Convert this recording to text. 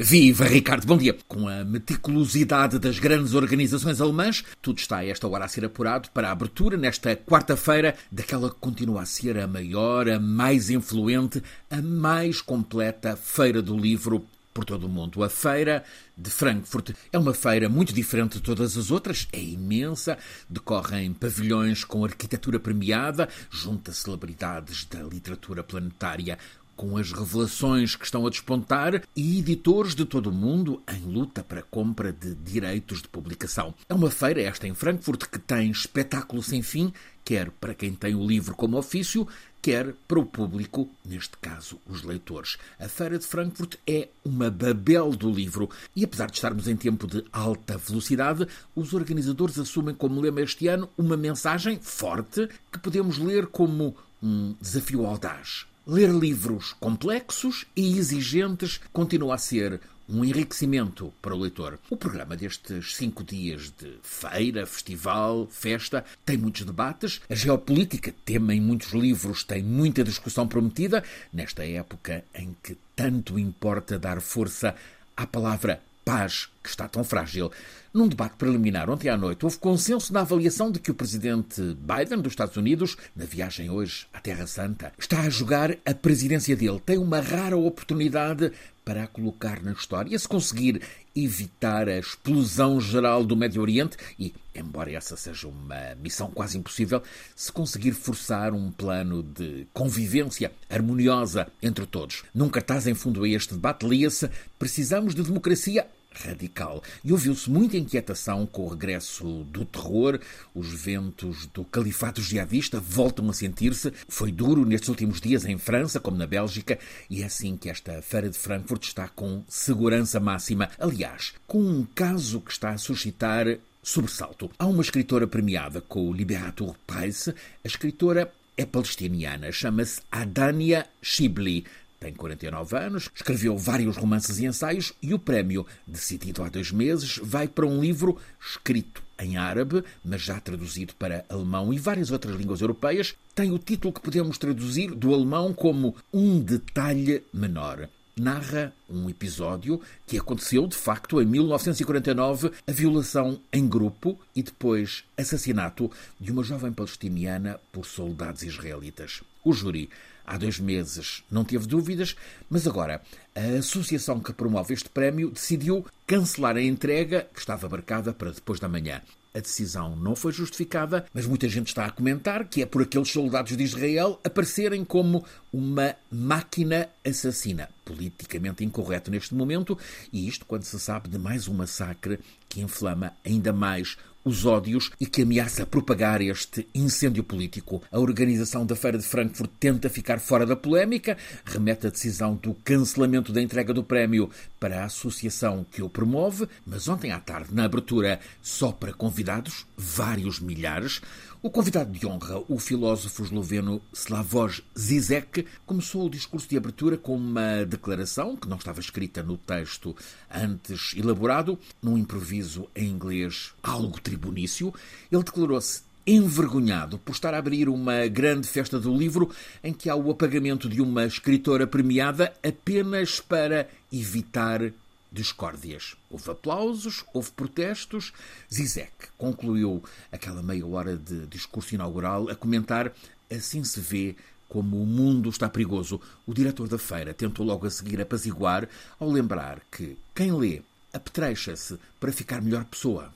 Viva Ricardo, bom dia. Com a meticulosidade das grandes organizações alemãs, tudo está a esta hora a ser apurado para a abertura nesta quarta-feira daquela que continua a ser a maior, a mais influente, a mais completa feira do livro por todo o mundo. A feira de Frankfurt é uma feira muito diferente de todas as outras, é imensa, decorre em pavilhões com arquitetura premiada, junta celebridades da literatura planetária com as revelações que estão a despontar e editores de todo o mundo em luta para a compra de direitos de publicação. É uma feira, esta em Frankfurt, que tem espetáculo sem fim, quer para quem tem o livro como ofício, quer para o público, neste caso os leitores. A Feira de Frankfurt é uma babel do livro e, apesar de estarmos em tempo de alta velocidade, os organizadores assumem como lema este ano uma mensagem forte que podemos ler como um desafio audaz. Ler livros complexos e exigentes continua a ser um enriquecimento para o leitor. O programa destes cinco dias de feira, festival, festa tem muitos debates. A geopolítica, tema em muitos livros, tem muita discussão prometida, nesta época em que tanto importa dar força à palavra paz que está tão frágil. Num debate preliminar ontem à noite, houve consenso na avaliação de que o presidente Biden dos Estados Unidos, na viagem hoje à Terra Santa, está a jogar a presidência dele. Tem uma rara oportunidade para a colocar na história. Se conseguir evitar a explosão geral do Médio Oriente e, embora essa seja uma missão quase impossível, se conseguir forçar um plano de convivência harmoniosa entre todos. Num cartaz em fundo a este debate lia-se precisamos de democracia radical. E ouviu-se muita inquietação com o regresso do terror, os ventos do califato jihadista voltam a sentir-se. Foi duro nestes últimos dias em França, como na Bélgica, e é assim que esta Feira de Frankfurt está com segurança máxima. Aliás, com um caso que está a suscitar sobressalto. Há uma escritora premiada com o Liberator Prize. A escritora é palestiniana, chama-se Adania Shibli. Tem 49 anos, escreveu vários romances e ensaios e o prémio, decidido há dois meses, vai para um livro escrito em árabe, mas já traduzido para alemão e várias outras línguas europeias. Tem o título que podemos traduzir do alemão como Um Detalhe Menor narra um episódio que aconteceu de facto em 1949, a violação em grupo e depois assassinato de uma jovem palestiniana por soldados israelitas. O júri há dois meses não teve dúvidas, mas agora a associação que promove este prémio decidiu cancelar a entrega que estava marcada para depois da manhã. A decisão não foi justificada, mas muita gente está a comentar que é por aqueles soldados de Israel aparecerem como uma máquina assassina. Politicamente incorreto neste momento, e isto quando se sabe de mais um massacre que inflama ainda mais os ódios e que ameaça propagar este incêndio político. A organização da Feira de Frankfurt tenta ficar fora da polémica, remete a decisão do cancelamento da entrega do prémio para a associação que o promove, mas ontem à tarde, na abertura, só para convidados, vários milhares, o convidado de honra, o filósofo esloveno Slavoj Zizek, começou o discurso de abertura com uma declaração que não estava escrita no texto antes elaborado, num improviso em inglês algo tribunício. Ele declarou-se envergonhado por estar a abrir uma grande festa do livro em que há o apagamento de uma escritora premiada apenas para evitar discórdias. Houve aplausos, houve protestos. Zizek concluiu aquela meia hora de discurso inaugural a comentar assim se vê como o mundo está perigoso. O diretor da feira tentou logo a seguir apaziguar ao lembrar que quem lê apetrecha-se para ficar melhor pessoa.